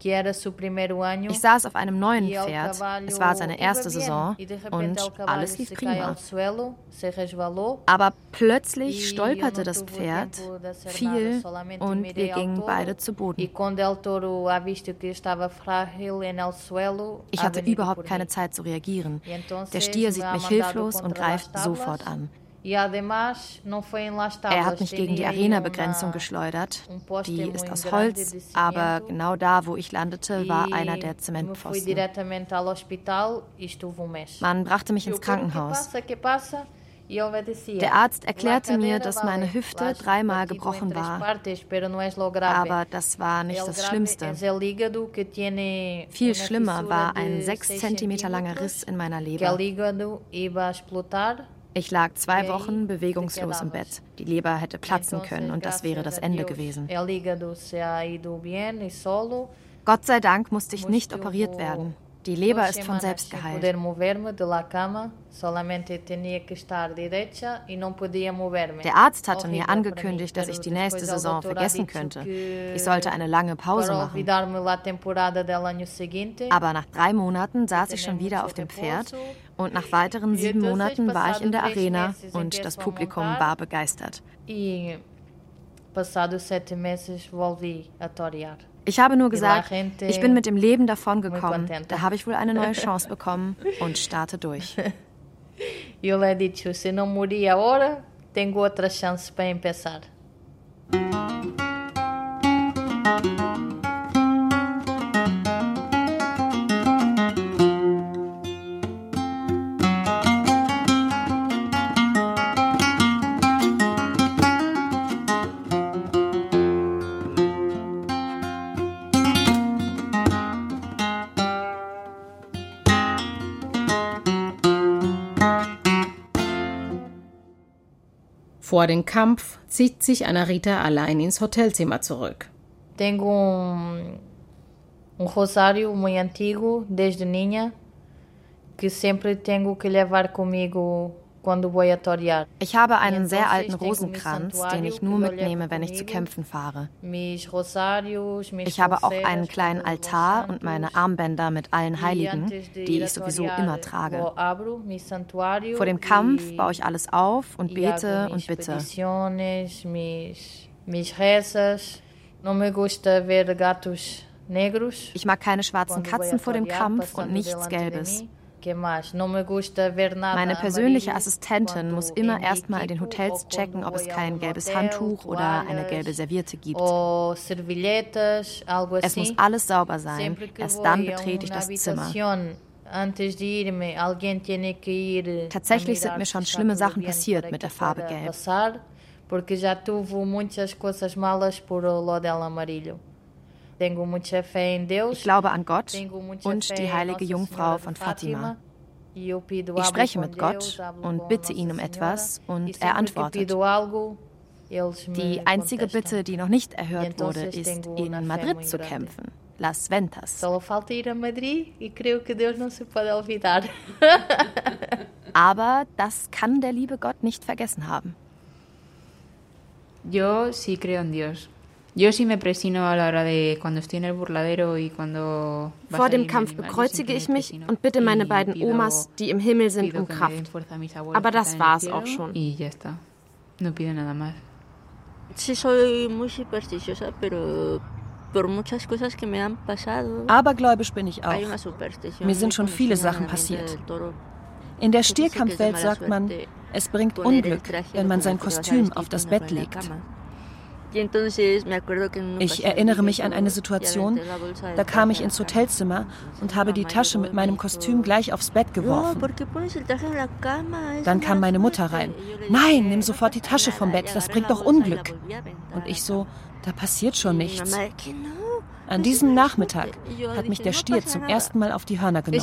Ich saß auf einem neuen Pferd, es war seine erste Saison und alles lief prima. Aber plötzlich stolperte das Pferd, fiel und wir gingen beide zu Boden. Ich hatte überhaupt keine Zeit zu reagieren. Der Stier sieht mich hilflos und greift sofort an. Er hat mich gegen die Arena-Begrenzung geschleudert. Die ist aus Holz, aber genau da, wo ich landete, war einer der Zementpfosten. Man brachte mich ins Krankenhaus. Der Arzt erklärte mir, dass meine Hüfte dreimal gebrochen war. Aber das war nicht das Schlimmste. Viel schlimmer war ein sechs Zentimeter langer Riss in meiner Leber. Ich lag zwei Wochen bewegungslos im Bett. Die Leber hätte platzen können und das wäre das Ende gewesen. Gott sei Dank musste ich nicht operiert werden. Die Leber ist von selbst geheilt. Der Arzt hatte mir angekündigt, dass ich die nächste Saison vergessen könnte. Ich sollte eine lange Pause machen. Aber nach drei Monaten saß ich schon wieder auf dem Pferd und nach weiteren sieben Monaten war ich in der Arena und das Publikum war begeistert. Passados sete meses volvi a torear. Ich habe nur gesagt, ich bin mit dem Leben davongekommen. Da habe ich wohl eine neue Chance bekommen und starte durch. Eu lhe dicho, se não morir agora, tenho outra chance para empezar. Vor dem Kampf zieht sich Anarita allein ins Hotelzimmer zurück. Tengo un, un rosário muy antiguo desde niña que sempre tengo que levar comigo ich habe einen sehr alten Rosenkranz, den ich nur mitnehme, wenn ich zu kämpfen fahre. Ich habe auch einen kleinen Altar und meine Armbänder mit allen Heiligen, die ich sowieso immer trage. Vor dem Kampf baue ich alles auf und bete und bitte. Ich mag keine schwarzen Katzen vor dem Kampf und nichts Gelbes. Meine persönliche Assistentin muss immer erstmal in den Hotels checken, ob es kein gelbes Handtuch oder eine gelbe Serviette gibt. Es muss alles sauber sein. Erst dann betrete ich das Zimmer. Tatsächlich sind mir schon schlimme Sachen passiert mit der Farbe Gelb. Ich glaube an Gott und die heilige Jungfrau von Fatima. Ich spreche mit Gott und bitte ihn um etwas und er antwortet. Die einzige Bitte, die noch nicht erhört wurde, ist, in Madrid zu kämpfen. Las Ventas. Aber das kann der liebe Gott nicht vergessen haben. Yo sí creo en Dios. Yo sí me presino a la hora de cuando estoy en el burladero y cuando Vor dem Kampf bekreuzige ich mich und bitte meine beiden Omas, die im Himmel sind, um Kraft. Aber das war es auch schon. Y ya está. No pido nada más. Sí soy muy supersticiosa, pero Abergläubisch bin ich auch. Mir sind schon viele Sachen passiert. In der Stierkampfwelt sagt man, es bringt Unglück, wenn man sein Kostüm auf das Bett legt. Ich erinnere mich an eine Situation, da kam ich ins Hotelzimmer und habe die Tasche mit meinem Kostüm gleich aufs Bett geworfen. Dann kam meine Mutter rein. Nein, nimm sofort die Tasche vom Bett, das bringt doch Unglück. Und ich so, da passiert schon nichts. An diesem Nachmittag hat mich der Stier zum ersten Mal auf die Hörner genommen.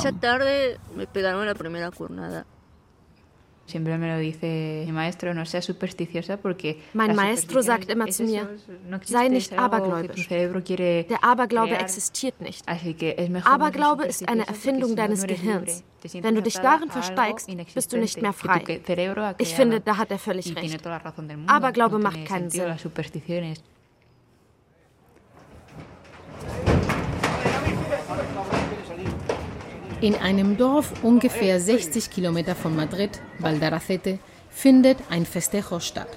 Mein Maestro sagt immer zu mir, sei nicht abergläubisch. Der Aberglaube existiert nicht. Aberglaube ist eine Erfindung deines Gehirns. Wenn du dich darin versteigst, bist du nicht mehr frei. Ich finde, da hat er völlig recht. Aberglaube macht keinen Sinn. In einem Dorf ungefähr 60 Kilometer von Madrid, Valdaracete, findet ein Festejo statt.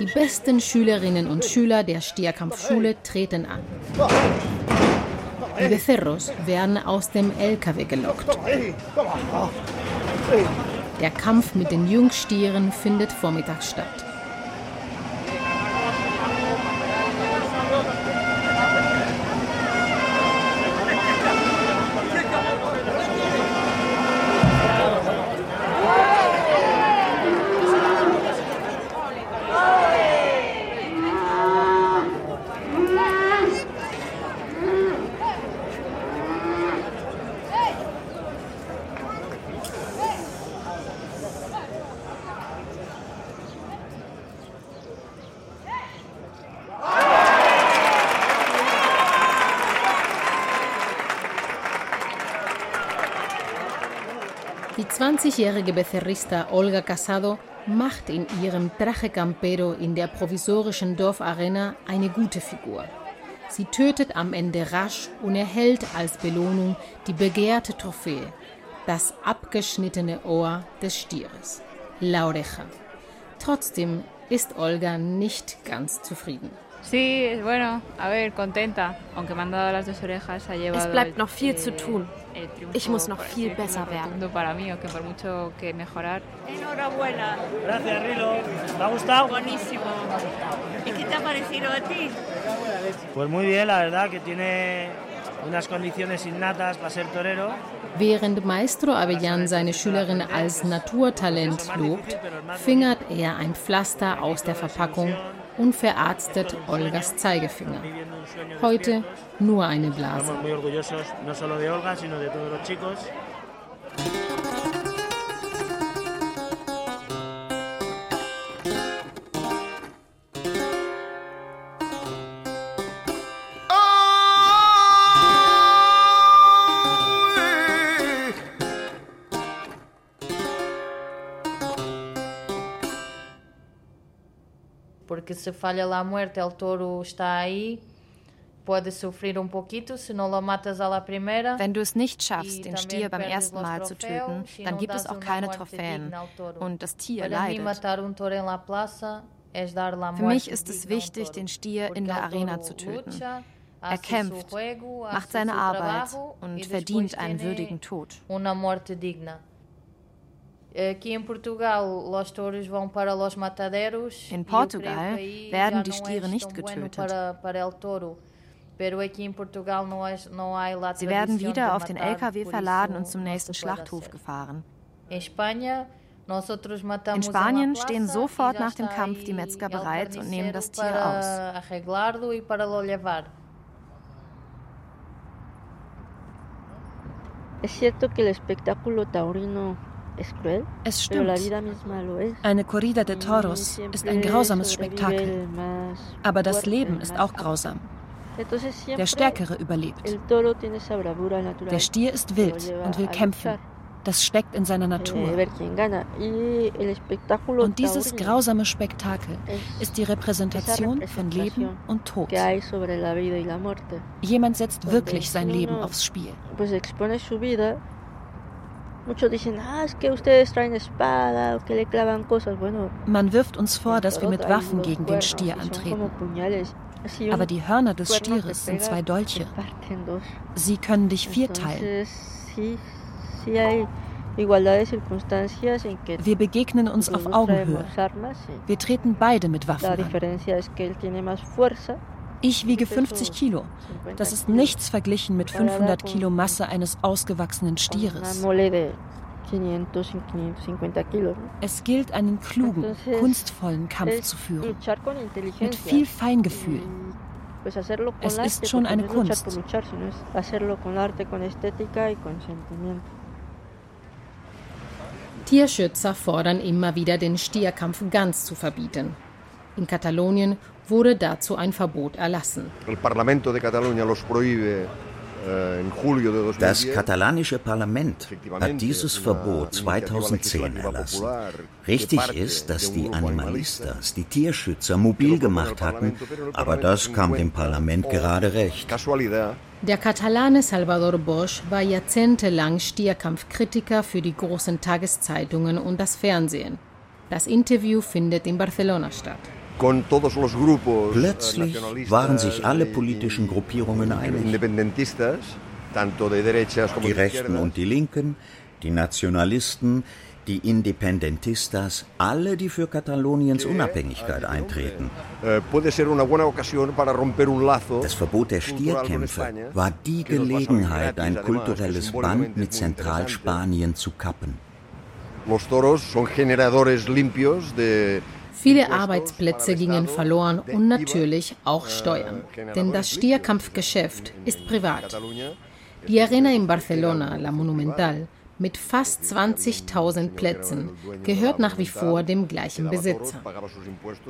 Die besten Schülerinnen und Schüler der Stierkampfschule treten an. Die Becerros werden aus dem LKW gelockt. Der Kampf mit den Jungstieren findet vormittags statt. Die 20-jährige Becerrista Olga Casado macht in ihrem Traje Campero in der provisorischen Dorfarena eine gute Figur. Sie tötet am Ende rasch und erhält als Belohnung die begehrte Trophäe, das abgeschnittene Ohr des Stieres, La Oreja. Trotzdem ist Olga nicht ganz zufrieden. Sí, bueno, a ver, contenta. Aunque me han dado las dos orejas, ha llevado. Es bleibt noch viel zu tun. Ich muss noch viel besser werden. Para mí, aunque por mucho que mejorar. Enhorabuena. Gracias, Rilo. ¿Te ha gustado? Buenísimo. ¿Y qué te ha parecido a ti? Pues muy bien, la verdad, que tiene unas condiciones innatas para ser torero. Während Maestro Avellan seine Schülerin als Naturtalent lobt, fingert er ein Pflaster aus der Verpackung und verarztet Olgas Zeigefinger. Heute nur eine Blase. Porque se falha la muerte, el toro está ahí, puede sufrir un poquito, si no lo matas a la primera. Wenn du es nicht schaffst, den Stier beim ersten Mal zu töten, dann gibt es auch keine Trophäen und das Tier leidet. Für mich ist es wichtig, den Stier in der Arena zu töten. Er kämpft, macht seine Arbeit und verdient einen würdigen Tod. In Portugal werden die Stiere nicht getötet. Sie werden wieder auf den LKW verladen und zum nächsten Schlachthof gefahren. In Spanien stehen sofort nach dem Kampf die Metzger bereit und nehmen das Tier aus. Es cierto que el espectáculo taurino es stimmt. Eine Corrida de Toros ist ein grausames Spektakel. Aber das Leben ist auch grausam. Der Stärkere überlebt. Der Stier ist wild und will kämpfen. Das steckt in seiner Natur. Und dieses grausame Spektakel ist die Repräsentation von Leben und Tod. Jemand setzt wirklich sein Leben aufs Spiel. Man wirft uns vor, dass wir mit Waffen gegen den Stier antreten. Aber die Hörner des Stieres sind zwei Dolche. Sie können dich vierteilen. Wir begegnen uns auf Augenhöhe. Wir treten beide mit Waffen an. Ich wiege 50 Kilo. Das ist nichts verglichen mit 500 Kilo Masse eines ausgewachsenen Stieres. Es gilt, einen klugen, kunstvollen Kampf zu führen, mit viel Feingefühl. Es ist schon eine Kunst. Tierschützer fordern immer wieder, den Stierkampf ganz zu verbieten. In Katalonien wurde dazu ein Verbot erlassen. Äh, das katalanische Parlament hat dieses Verbot 2010 erlassen. Richtig ist, dass die Animalistas, die Tierschützer, mobil gemacht hatten, aber das kam dem Parlament gerade recht. Der Katalane Salvador Bosch war jahrzehntelang Stierkampfkritiker für die großen Tageszeitungen und das Fernsehen. Das Interview findet in Barcelona statt. Plötzlich waren sich alle politischen Gruppierungen einig. Die Rechten und die Linken, die Nationalisten, die Independentistas, alle, die für Kataloniens Unabhängigkeit eintreten. Eh, das Verbot der Stierkämpfe war die Gelegenheit, ein kulturelles Band mit Zentralspanien zu kappen. Los toros son generadores limpios de Viele Arbeitsplätze gingen verloren und natürlich auch Steuern. Denn das Stierkampfgeschäft ist privat. Die Arena in Barcelona, La Monumental, mit fast 20.000 Plätzen gehört nach wie vor dem gleichen Besitzer.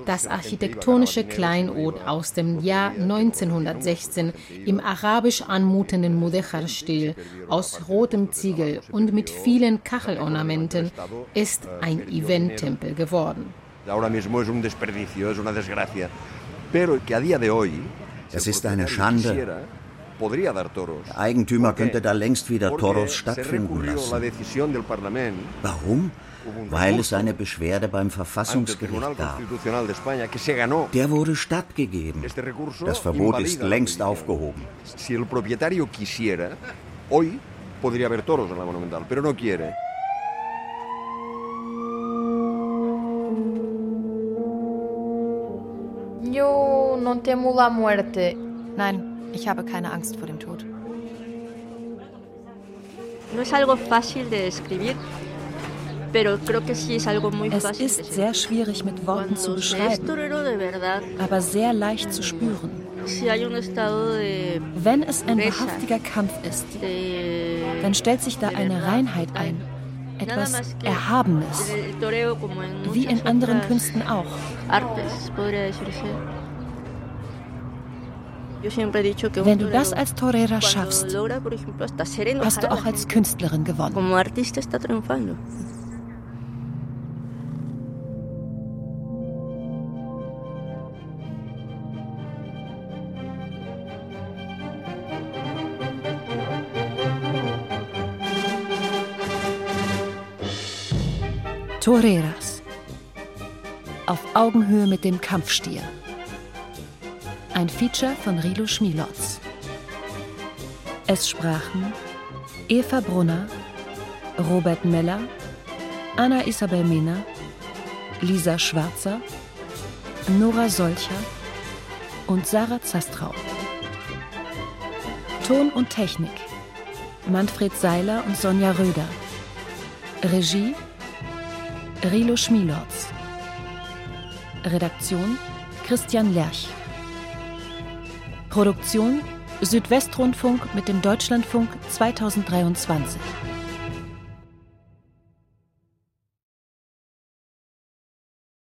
Das architektonische Kleinod aus dem Jahr 1916 im arabisch anmutenden Mudechar-Stil aus rotem Ziegel und mit vielen Kachelornamenten ist ein Eventtempel geworden ahora mismo es un desperdicio, es una desgracia. Pero que a día de hoy. Es ist eine Schande. Der Eigentümer könnte da längst wieder Toros stattfinden lassen. Warum? Weil es eine Beschwerde beim Verfassungsgericht gab. Der wurde stattgegeben. Das Verbot ist längst aufgehoben. Si el propietario quisiera, hoy podría haber toros en la Monumental, pero no quiere. Yo no temo la muerte. Nein, ich habe keine Angst vor dem Tod. No es algo fácil de describir, pero creo que sí es algo muy es fácil. Es ist sehr schwierig mit Worten zu beschreiben, aber sehr leicht zu spüren. Wenn es ein wahrhaftiger Kampf ist, dann stellt sich da eine Reinheit ein, etwas Erhabenes, wie in anderen Künsten auch. Wenn du das als Torera schaffst, hast du auch als Künstlerin gewonnen. Toreras. Auf Augenhöhe mit dem Kampfstier. Ein Feature von Rilo Schmilotz. Es sprachen Eva Brunner, Robert Meller, Anna Isabel Mehner, Lisa Schwarzer, Nora Solcher und Sarah Zastrau. Ton und Technik Manfred Seiler und Sonja Röder. Regie Rilo Schmielorz. Redaktion Christian Lerch. Produktion Südwestrundfunk mit dem Deutschlandfunk 2023.